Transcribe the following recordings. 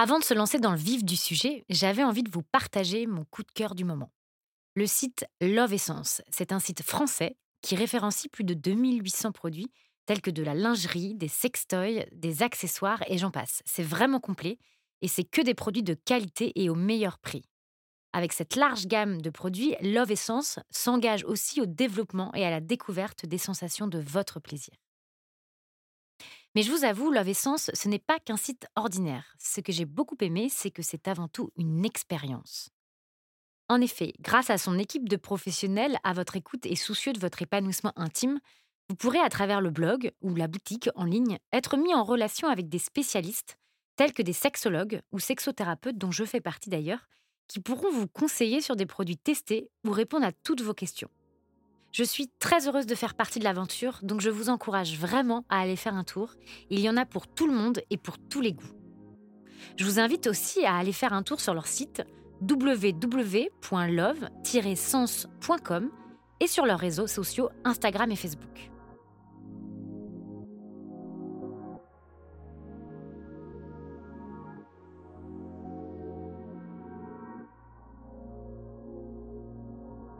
Avant de se lancer dans le vif du sujet, j'avais envie de vous partager mon coup de cœur du moment. Le site Love Essence, c'est un site français qui référencie plus de 2800 produits tels que de la lingerie, des sextoys, des accessoires et j'en passe. C'est vraiment complet et c'est que des produits de qualité et au meilleur prix. Avec cette large gamme de produits, Love Essence s'engage aussi au développement et à la découverte des sensations de votre plaisir. Mais je vous avoue, Love Essence, ce n'est pas qu'un site ordinaire. Ce que j'ai beaucoup aimé, c'est que c'est avant tout une expérience. En effet, grâce à son équipe de professionnels à votre écoute et soucieux de votre épanouissement intime, vous pourrez à travers le blog ou la boutique en ligne être mis en relation avec des spécialistes tels que des sexologues ou sexothérapeutes dont je fais partie d'ailleurs, qui pourront vous conseiller sur des produits testés ou répondre à toutes vos questions. Je suis très heureuse de faire partie de l'aventure, donc je vous encourage vraiment à aller faire un tour. Il y en a pour tout le monde et pour tous les goûts. Je vous invite aussi à aller faire un tour sur leur site www.love-sens.com et sur leurs réseaux sociaux Instagram et Facebook.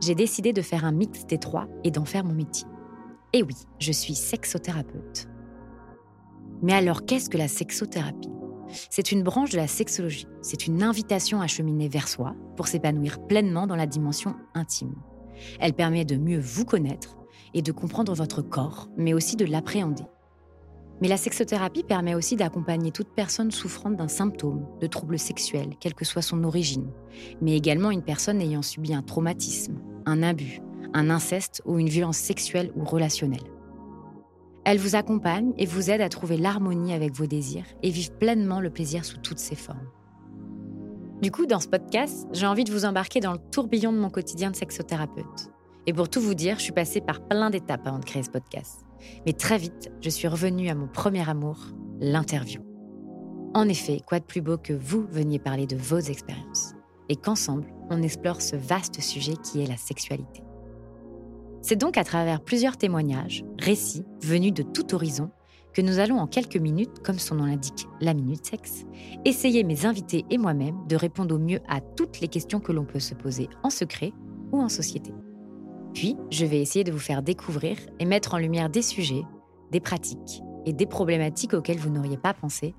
j'ai décidé de faire un mix des trois et d'en faire mon métier. Et oui, je suis sexothérapeute. Mais alors, qu'est-ce que la sexothérapie? C'est une branche de la sexologie. C'est une invitation à cheminer vers soi pour s'épanouir pleinement dans la dimension intime. Elle permet de mieux vous connaître et de comprendre votre corps, mais aussi de l'appréhender. Mais la sexothérapie permet aussi d'accompagner toute personne souffrant d'un symptôme, de troubles sexuels, quelle que soit son origine, mais également une personne ayant subi un traumatisme, un abus, un inceste ou une violence sexuelle ou relationnelle. Elle vous accompagne et vous aide à trouver l'harmonie avec vos désirs et vivre pleinement le plaisir sous toutes ses formes. Du coup, dans ce podcast, j'ai envie de vous embarquer dans le tourbillon de mon quotidien de sexothérapeute. Et pour tout vous dire, je suis passée par plein d'étapes avant de créer ce podcast. Mais très vite, je suis revenue à mon premier amour, l'interview. En effet, quoi de plus beau que vous veniez parler de vos expériences et qu'ensemble, on explore ce vaste sujet qui est la sexualité. C'est donc à travers plusieurs témoignages, récits, venus de tout horizon, que nous allons en quelques minutes, comme son nom l'indique, la minute sexe, essayer mes invités et moi-même de répondre au mieux à toutes les questions que l'on peut se poser en secret ou en société. Puis, je vais essayer de vous faire découvrir et mettre en lumière des sujets, des pratiques et des problématiques auxquelles vous n'auriez pas pensé,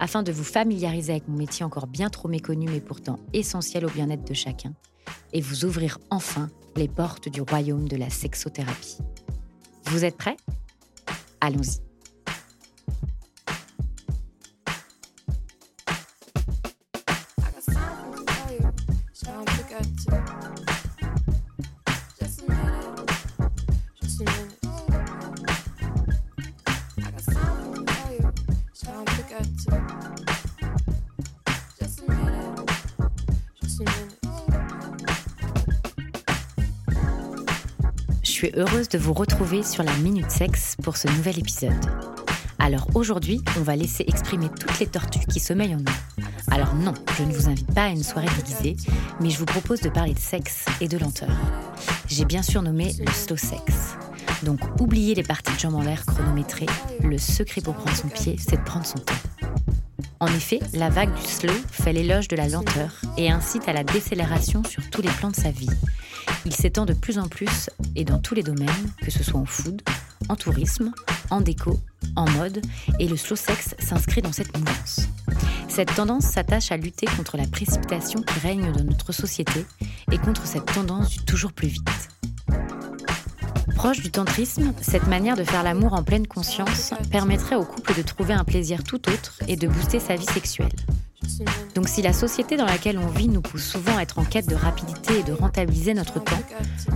afin de vous familiariser avec mon métier encore bien trop méconnu mais pourtant essentiel au bien-être de chacun, et vous ouvrir enfin les portes du royaume de la sexothérapie. Vous êtes prêts? Allons-y. Heureuse de vous retrouver sur la Minute Sexe pour ce nouvel épisode. Alors aujourd'hui, on va laisser exprimer toutes les tortues qui sommeillent en nous. Alors non, je ne vous invite pas à une soirée déguisée, mais je vous propose de parler de sexe et de lenteur. J'ai bien sûr nommé le slow sex. Donc oubliez les parties de jambes en l'air chronométrées, le secret pour prendre son pied, c'est de prendre son temps. En effet, la vague du slow fait l'éloge de la lenteur et incite à la décélération sur tous les plans de sa vie, il s'étend de plus en plus et dans tous les domaines, que ce soit en food, en tourisme, en déco, en mode, et le slow sex s'inscrit dans cette mouvance. Cette tendance s'attache à lutter contre la précipitation qui règne dans notre société et contre cette tendance du toujours plus vite. Proche du tantrisme, cette manière de faire l'amour en pleine conscience permettrait au couple de trouver un plaisir tout autre et de booster sa vie sexuelle. Donc si la société dans laquelle on vit nous pousse souvent à être en quête de rapidité et de rentabiliser notre temps,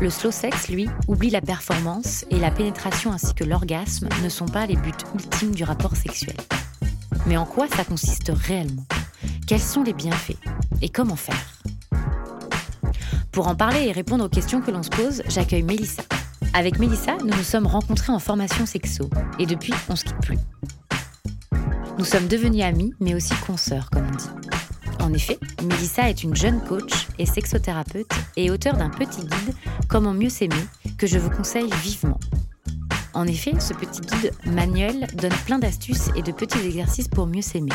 le slow sex, lui, oublie la performance et la pénétration ainsi que l'orgasme ne sont pas les buts ultimes du rapport sexuel. Mais en quoi ça consiste réellement? Quels sont les bienfaits? Et comment faire? Pour en parler et répondre aux questions que l'on se pose, j'accueille Mélissa. Avec Mélissa, nous nous sommes rencontrés en formation sexo et depuis, on se quitte plus. Nous sommes devenus amis, mais aussi consoeurs, comme on dit. En effet, Mélissa est une jeune coach et sexothérapeute et auteure d'un petit guide Comment mieux s'aimer que je vous conseille vivement. En effet, ce petit guide manuel donne plein d'astuces et de petits exercices pour mieux s'aimer.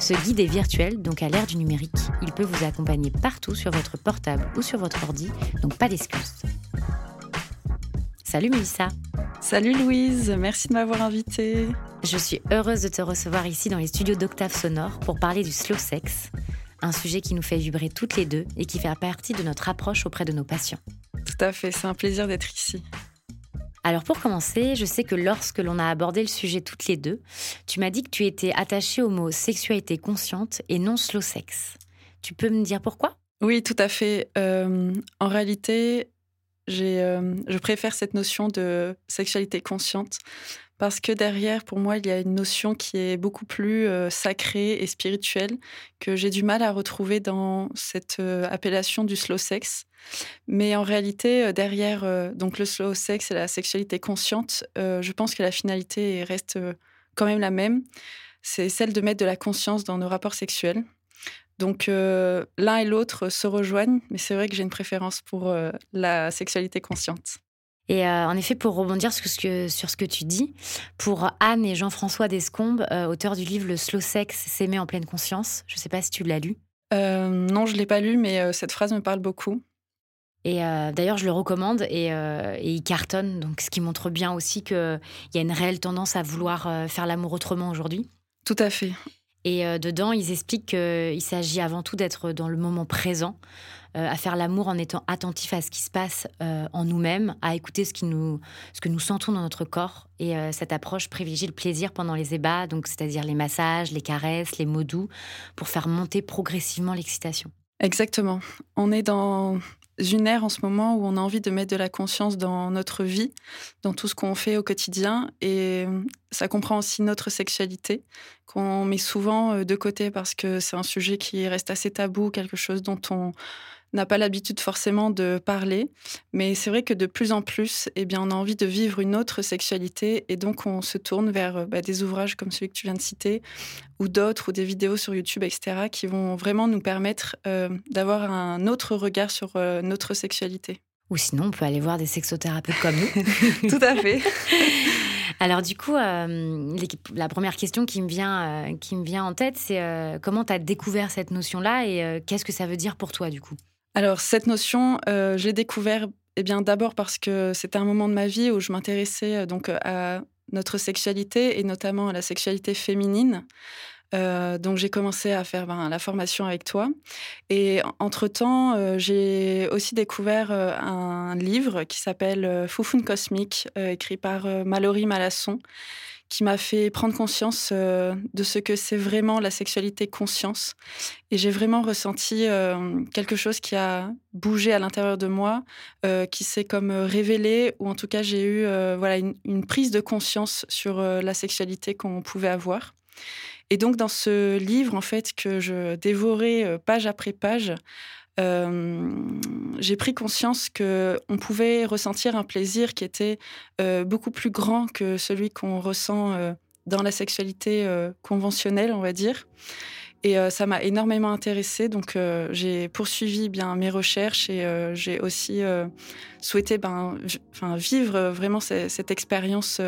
Ce guide est virtuel, donc à l'ère du numérique. Il peut vous accompagner partout sur votre portable ou sur votre ordi, donc pas d'excuses. Salut Mélissa Salut Louise, merci de m'avoir invitée. Je suis heureuse de te recevoir ici dans les studios d'Octave Sonore pour parler du slow sex, un sujet qui nous fait vibrer toutes les deux et qui fait partie de notre approche auprès de nos patients. Tout à fait, c'est un plaisir d'être ici. Alors pour commencer, je sais que lorsque l'on a abordé le sujet toutes les deux, tu m'as dit que tu étais attachée au mot sexualité consciente et non slow sex. Tu peux me dire pourquoi? Oui, tout à fait. Euh, en réalité, euh, je préfère cette notion de sexualité consciente parce que derrière, pour moi, il y a une notion qui est beaucoup plus euh, sacrée et spirituelle que j'ai du mal à retrouver dans cette euh, appellation du slow sex. Mais en réalité, derrière donc le slow sex et la sexualité consciente, je pense que la finalité reste quand même la même. C'est celle de mettre de la conscience dans nos rapports sexuels. Donc l'un et l'autre se rejoignent, mais c'est vrai que j'ai une préférence pour la sexualité consciente. Et euh, en effet, pour rebondir sur ce, que, sur ce que tu dis, pour Anne et Jean-François Descombes, euh, auteurs du livre Le Slow Sex, s'aimer en pleine conscience, je ne sais pas si tu l'as lu. Euh, non, je ne l'ai pas lu, mais cette phrase me parle beaucoup. Et d'ailleurs, je le recommande et, et, il cartonne, donc ce qui montre bien aussi qu'il y a une réelle tendance à vouloir faire l'amour autrement aujourd'hui. Tout à fait. Et dedans, ils expliquent qu'il s'agit avant tout d'être dans le moment présent, euh, à faire l'amour en étant attentif à ce qui se passe euh, en nous-mêmes, à écouter ce, ce que nous sentons dans notre corps. Et euh, cette approche privilégie le plaisir pendant les ébats, donc c'est-à-dire les massages, les caresses, les mots doux, pour faire monter progressivement l'excitation. Exactement. On est dans une ère en ce moment où on a envie de mettre de la conscience dans notre vie, dans tout ce qu'on fait au quotidien. Et ça comprend aussi notre sexualité, qu'on met souvent de côté parce que c'est un sujet qui reste assez tabou, quelque chose dont on n'a pas l'habitude forcément de parler, mais c'est vrai que de plus en plus, eh bien, on a envie de vivre une autre sexualité et donc on se tourne vers bah, des ouvrages comme celui que tu viens de citer ou d'autres ou des vidéos sur YouTube, etc., qui vont vraiment nous permettre euh, d'avoir un autre regard sur euh, notre sexualité. Ou sinon, on peut aller voir des sexothérapeutes comme nous. Tout à fait. Alors du coup, euh, la première question qui me vient, qui me vient en tête, c'est comment tu as découvert cette notion-là et qu'est-ce que ça veut dire pour toi du coup? Alors, cette notion, euh, je l'ai découvert eh bien, d'abord parce que c'était un moment de ma vie où je m'intéressais euh, donc à notre sexualité et notamment à la sexualité féminine. Euh, donc j'ai commencé à faire ben, la formation avec toi. Et entre-temps, j'ai aussi découvert un livre qui s'appelle Foufoune cosmique, écrit par Mallory Malasson, qui m'a fait prendre conscience euh, de ce que c'est vraiment la sexualité conscience. Et j'ai vraiment ressenti euh, quelque chose qui a bougé à l'intérieur de moi, euh, qui s'est comme révélé, ou en tout cas j'ai eu voilà une, prise de conscience sur la sexualité qu'on pouvait avoir. Et donc dans ce livre en fait que je dévorais page après page, j'ai pris conscience que on pouvait ressentir un plaisir qui était beaucoup plus grand que celui qu'on ressent dans la sexualité conventionnelle, on va dire. Et ça m'a énormément intéressée, donc j'ai poursuivi bien mes recherches et j'ai aussi souhaité ben, vivre vraiment cette expérience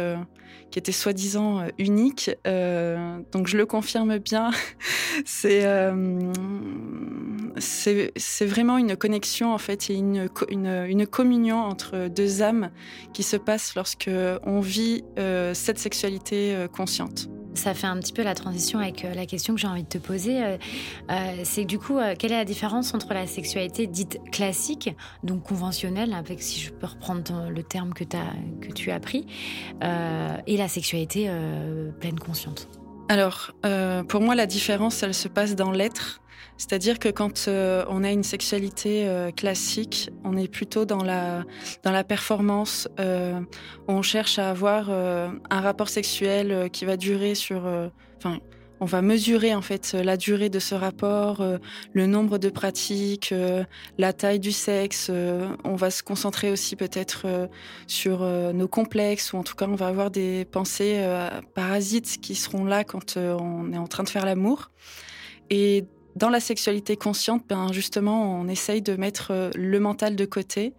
qui était soi-disant euh, unique. Euh, donc je le confirme bien. Euh, c'est c'est vraiment une connexion en fait et une, une, une, communion entre deux âmes qui se passe lorsque on vit cette sexualité consciente. Ça fait un petit peu la transition avec euh, la question que j'ai envie de te poser. Euh, euh, c'est du coup, quelle est la différence entre la sexualité dite classique, donc conventionnelle, avec si je peux reprendre le terme que, as, que tu as pris, et la sexualité pleine consciente Alors, pour moi, la différence, elle se passe dans l'être. C'est-à-dire que quand euh, on a une sexualité euh, classique, on est plutôt dans la, dans la performance. Euh, on cherche à avoir un rapport sexuel qui va durer sur... Enfin, on va mesurer en fait la durée de ce rapport, le nombre de pratiques, la taille du sexe. on va se concentrer aussi peut-être sur nos complexes ou en tout cas on va avoir des pensées parasites qui seront là quand on est en train de faire l'amour. Et dans la sexualité consciente, ben justement, on essaye de mettre euh, le mental de côté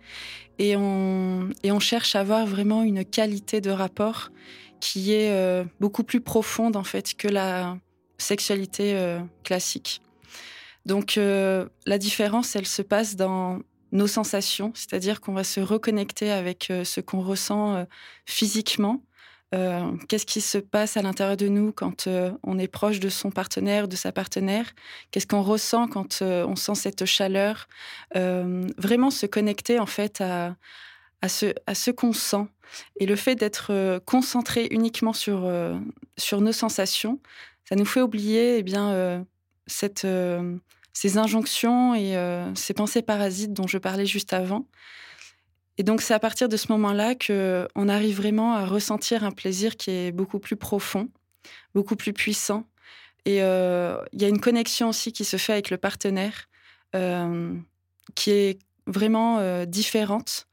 et on, et on cherche à avoir vraiment une qualité de rapport qui est euh, beaucoup plus profonde en fait que la sexualité euh, classique. Donc la différence, elle se passe dans nos sensations, c'est-à-dire qu'on va se reconnecter avec ce qu'on ressent physiquement euh, qu'est-ce qui se passe à l'intérieur de nous quand euh, on est proche de son partenaire, de sa partenaire? Qu'est-ce qu'on ressent quand euh, on sent cette chaleur? Vraiment se connecter en fait à, ce, qu'on sent. Et le fait d'être concentré uniquement sur, nos sensations, ça nous fait oublier eh bien, ces injonctions et ces pensées parasites dont je parlais juste avant. Et donc c'est à partir de ce moment-là que on arrive vraiment à ressentir un plaisir qui est beaucoup plus profond, beaucoup plus puissant. Et euh, il y a une connexion aussi qui se fait avec le partenaire, euh, qui est vraiment euh, différente.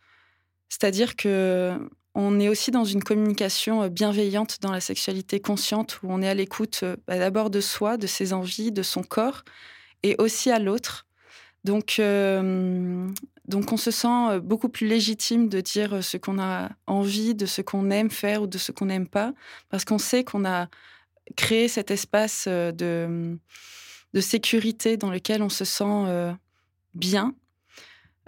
C'est-à-dire que on est aussi dans une communication bienveillante dans la sexualité consciente, où on est à l'écoute bah, d'abord de soi, de ses envies, de son corps, et aussi à l'autre. Donc, donc on se sent euh, beaucoup plus légitime de dire euh, ce qu'on a envie, de ce qu'on aime faire ou de ce qu'on n'aime pas, parce qu'on sait qu'on a créé cet espace euh, de, de sécurité dans lequel on se sent bien.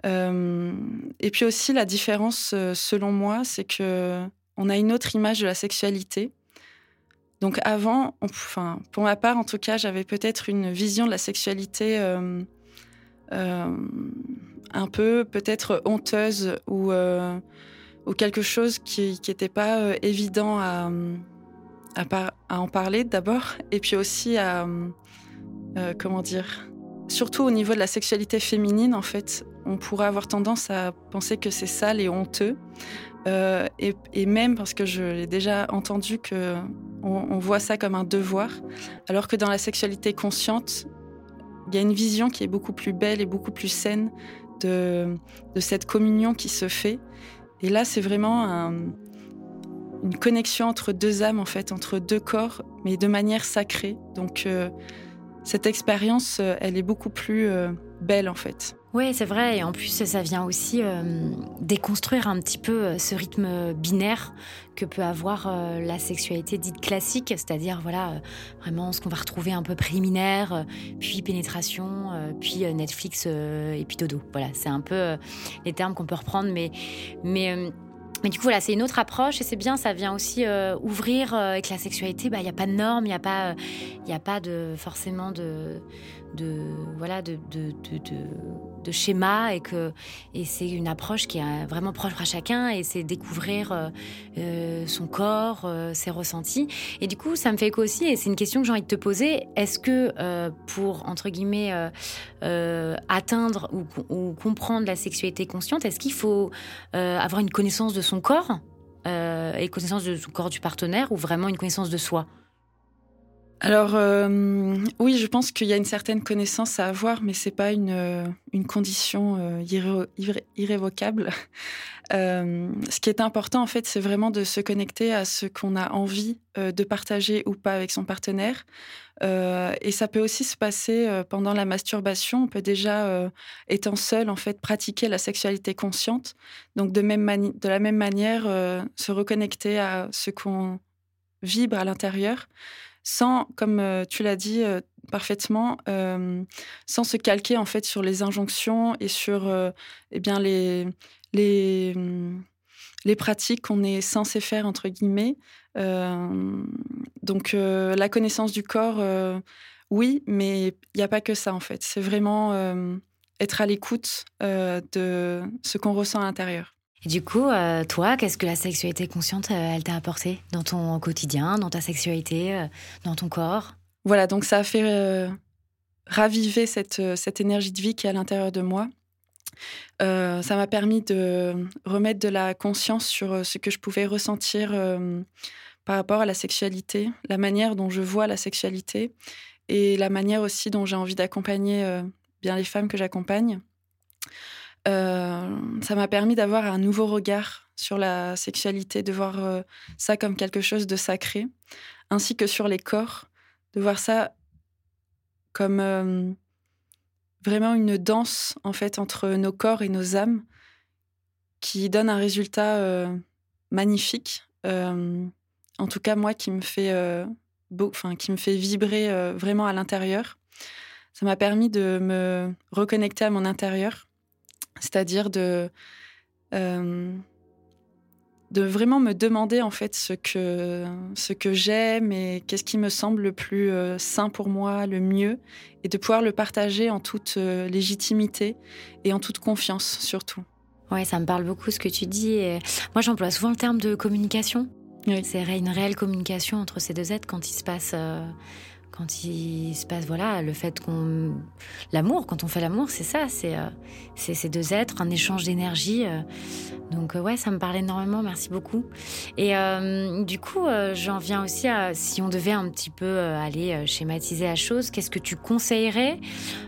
et puis aussi la différence, selon moi, c'est que on a une autre image de la sexualité. Donc avant, enfin pour ma part en tout cas, j'avais peut-être une vision de la sexualité un peu peut-être honteuse ou, euh, ou quelque chose qui n'était pas euh, évident à, à, en parler d'abord, et puis aussi à, euh, comment dire, surtout au niveau de la sexualité féminine, en fait, on pourrait avoir tendance à penser que c'est sale et honteux. et, même parce que je l'ai déjà entendu que on, voit ça comme un devoir, alors que dans la sexualité consciente, il y a une vision qui est beaucoup plus belle et beaucoup plus saine de, cette communion qui se fait. Et là, c'est vraiment une connexion entre deux âmes, en fait, entre deux corps, mais de manière sacrée. Donc, euh, cette expérience, euh, elle est beaucoup plus euh, belle, en fait. Oui, c'est vrai. Et en plus, ça vient aussi euh, déconstruire un petit peu ce rythme binaire que peut avoir la sexualité dite classique, c'est-à-dire voilà vraiment ce qu'on va retrouver un peu préliminaire, puis pénétration, puis Netflix et puis dodo. Voilà, c'est un peu les termes qu'on peut reprendre, mais mais mais du coup, voilà, c'est une autre approche et c'est bien, ça vient aussi ouvrir avec la sexualité. Bah, il n'y a pas de normes, il n'y a pas, il a pas de forcément de, de voilà de, schéma et que et c'est une approche qui est vraiment proche à chacun et c'est découvrir euh, euh, son corps, euh, ses ressentis. Et du coup, ça me fait écho aussi et c'est une question que j'ai envie de te poser. Est-ce que pour entre guillemets atteindre ou, comprendre la sexualité consciente, est-ce qu'il faut avoir une connaissance de son corps et connaissance de son corps du partenaire ou vraiment une connaissance de soi? Alors euh, oui, je pense qu'il y a une certaine connaissance à avoir, mais c'est pas une, euh, condition euh, irrévocable. ce qui est important en fait, c'est vraiment de se connecter à ce qu'on a envie de partager ou pas avec son partenaire. et ça peut aussi se passer pendant la masturbation. On peut déjà, étant seul, en fait, pratiquer la sexualité consciente. Donc de, même de la même manière, se reconnecter à ce qu'on vibre à l'intérieur sans, comme euh, tu l'as dit euh, parfaitement, euh, sans se calquer en fait sur les injonctions et sur eh bien les, les, mm, les pratiques qu'on est censé faire entre guillemets. donc la connaissance du corps, oui, mais il n'y a pas que ça en fait. C'est vraiment être à l'écoute de ce qu'on ressent à l'intérieur. Du coup, euh, toi, qu'est-ce que la sexualité consciente, euh, elle t'a apporté dans ton quotidien, dans ta sexualité, euh, dans ton corps? Voilà, donc ça a fait raviver cette, cette énergie de vie qui est à l'intérieur de moi. ça m'a permis de remettre de la conscience sur ce que je pouvais ressentir par rapport à la sexualité, la manière dont je vois la sexualité et la manière aussi dont j'ai envie d'accompagner bien les femmes que j'accompagne. Euh, ça m'a permis d'avoir un nouveau regard sur la sexualité, de voir euh, ça comme quelque chose de sacré, ainsi que sur les corps, de voir ça comme vraiment une danse en fait entre nos corps et nos âmes qui donne un résultat magnifique. en tout cas, moi, qui me fait, enfin, qui me fait vibrer vraiment à l'intérieur. Ça m'a permis de me reconnecter à mon intérieur, c'est-à-dire de de vraiment me demander en fait ce que ce que j'aime et qu'est-ce qui me semble le plus sain pour moi, le mieux, et de pouvoir le partager en toute légitimité et en toute confiance surtout. Ouais, ça me parle beaucoup ce que tu dis. moi, j'emploie souvent le terme de communication. C'est une réelle communication entre ces deux êtres quand il se passe quand il se passe voilà le fait qu'on l'amour quand on fait l'amour c'est ça c'est euh, ces deux êtres un échange d'énergie euh. donc euh, ouais ça me parle énormément merci beaucoup et du coup j'en viens aussi à si on devait un petit peu aller schématiser la chose qu'est-ce que tu conseillerais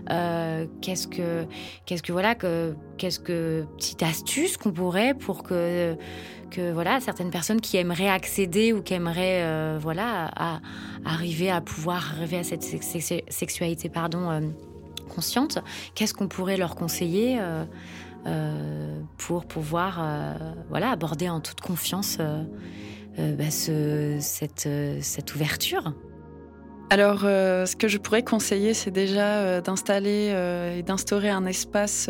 qu'est-ce que qu'est-ce que voilà que qu'est-ce que petite astuce qu'on pourrait pour que que voilà certaines personnes qui aimeraient accéder ou qui aimeraient euh, voilà arriver à pouvoir arriver à cette sexualité pardon euh, consciente qu'est-ce qu'on pourrait leur conseiller euh, pour pouvoir voilà aborder en toute confiance bah, cette, cette ouverture? Alors, ce que je pourrais conseiller, c'est déjà d'installer et d'instaurer un espace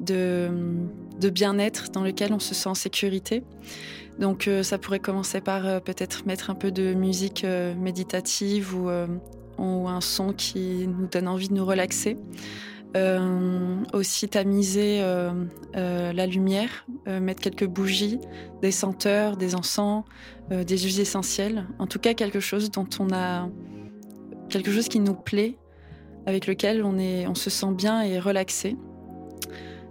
de, bien-être dans lequel on se sent en sécurité. Donc euh, ça pourrait commencer par euh, peut-être mettre un peu de musique euh, méditative ou, ou, un son qui nous donne envie de nous relaxer. aussi tamiser la lumière, mettre quelques bougies, des senteurs, des encens, des huiles essentielles. En tout cas quelque chose dont on a quelque chose qui nous plaît, avec lequel on, est, on se sent bien et relaxé.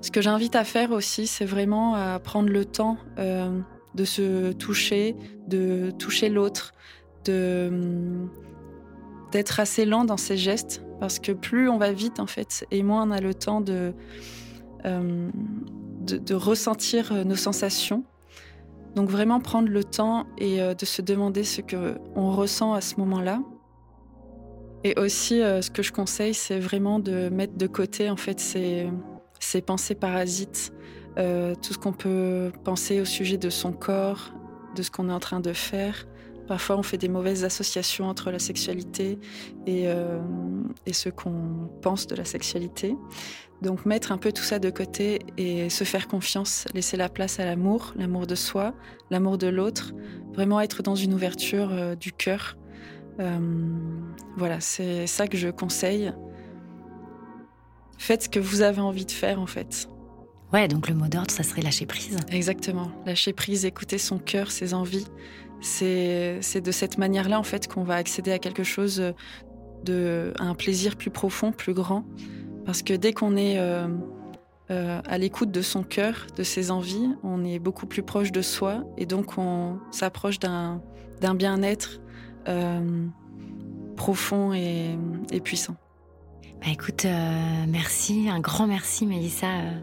Ce que j'invite à faire aussi, c'est vraiment à prendre le temps euh, de se toucher, de toucher l'autre, de d'être assez lent dans ses gestes, parce que plus on va vite en fait, et moins on a le temps de, hum, de, ressentir euh, nos sensations. Donc vraiment prendre le temps et euh, de se demander ce que on ressent à ce moment-là. Et aussi, ce que je conseille, c'est vraiment de mettre de côté en fait ces pensées parasites, euh, tout ce qu'on peut penser au sujet de son corps, de ce qu'on est en train de faire. Parfois, on fait des mauvaises associations entre la sexualité et, euh, et ce qu'on pense de la sexualité. Donc, mettre un peu tout ça de côté et se faire confiance, laisser la place à l'amour, l'amour de soi, l'amour de l'autre, vraiment être dans une ouverture euh, du cœur. Voilà, c'est ça que je conseille faites ce que vous avez envie de faire en fait. Ouais, donc le mot d'ordre, ça serait lâcher prise. Exactement, lâcher prise, écouter son cœur, ses envies. C'est de cette manière-là en fait qu'on va accéder à quelque chose de un plaisir plus profond, plus grand. Parce que dès qu'on est euh, euh, à l'écoute de son cœur, de ses envies, on est beaucoup plus proche de soi et donc on s'approche d'un bien-être euh, profond et puissant. Bah écoute, euh, merci, un grand merci Mélissa euh,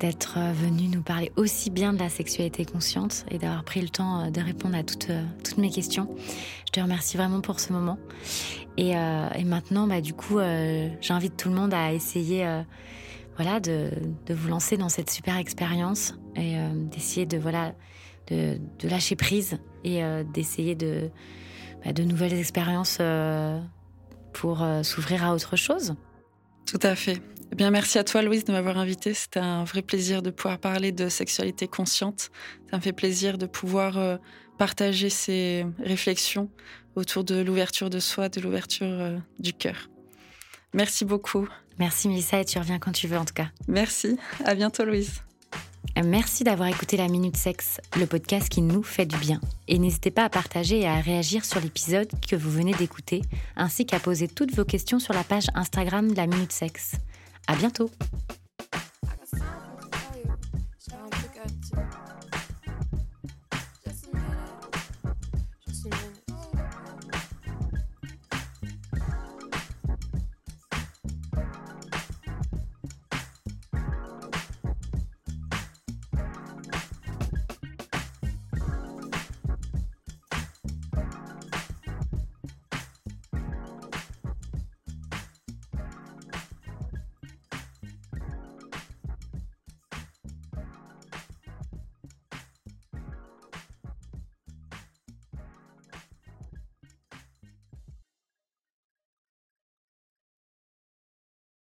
d'être venue nous parler aussi bien de la sexualité consciente et d'avoir pris le temps de répondre à toutes, mes questions. Je te remercie vraiment pour ce moment. Et, maintenant, bah, du coup, j'invite tout le monde à essayer voilà, de, vous lancer dans cette super expérience et d'essayer de, voilà, de, lâcher prise et d'essayer de, bah, de nouvelles expériences pour euh, s'ouvrir à autre chose. Tout à fait. Eh bien, merci à toi, Louise, de m'avoir invitée. C'était un vrai plaisir de pouvoir parler de sexualité consciente. Ça me fait plaisir de pouvoir euh, partager ces réflexions autour de l'ouverture de soi, de l'ouverture euh, du cœur. Merci beaucoup. Merci, Melissa, et tu reviens quand tu veux, en tout cas. Merci. À bientôt, Louise. Merci d'avoir écouté la Minute Sexe, le podcast qui nous fait du bien. Et n'hésitez pas à partager et à réagir sur l'épisode que vous venez d'écouter, ainsi qu'à poser toutes vos questions sur la page Instagram de la Minute Sexe. À bientôt!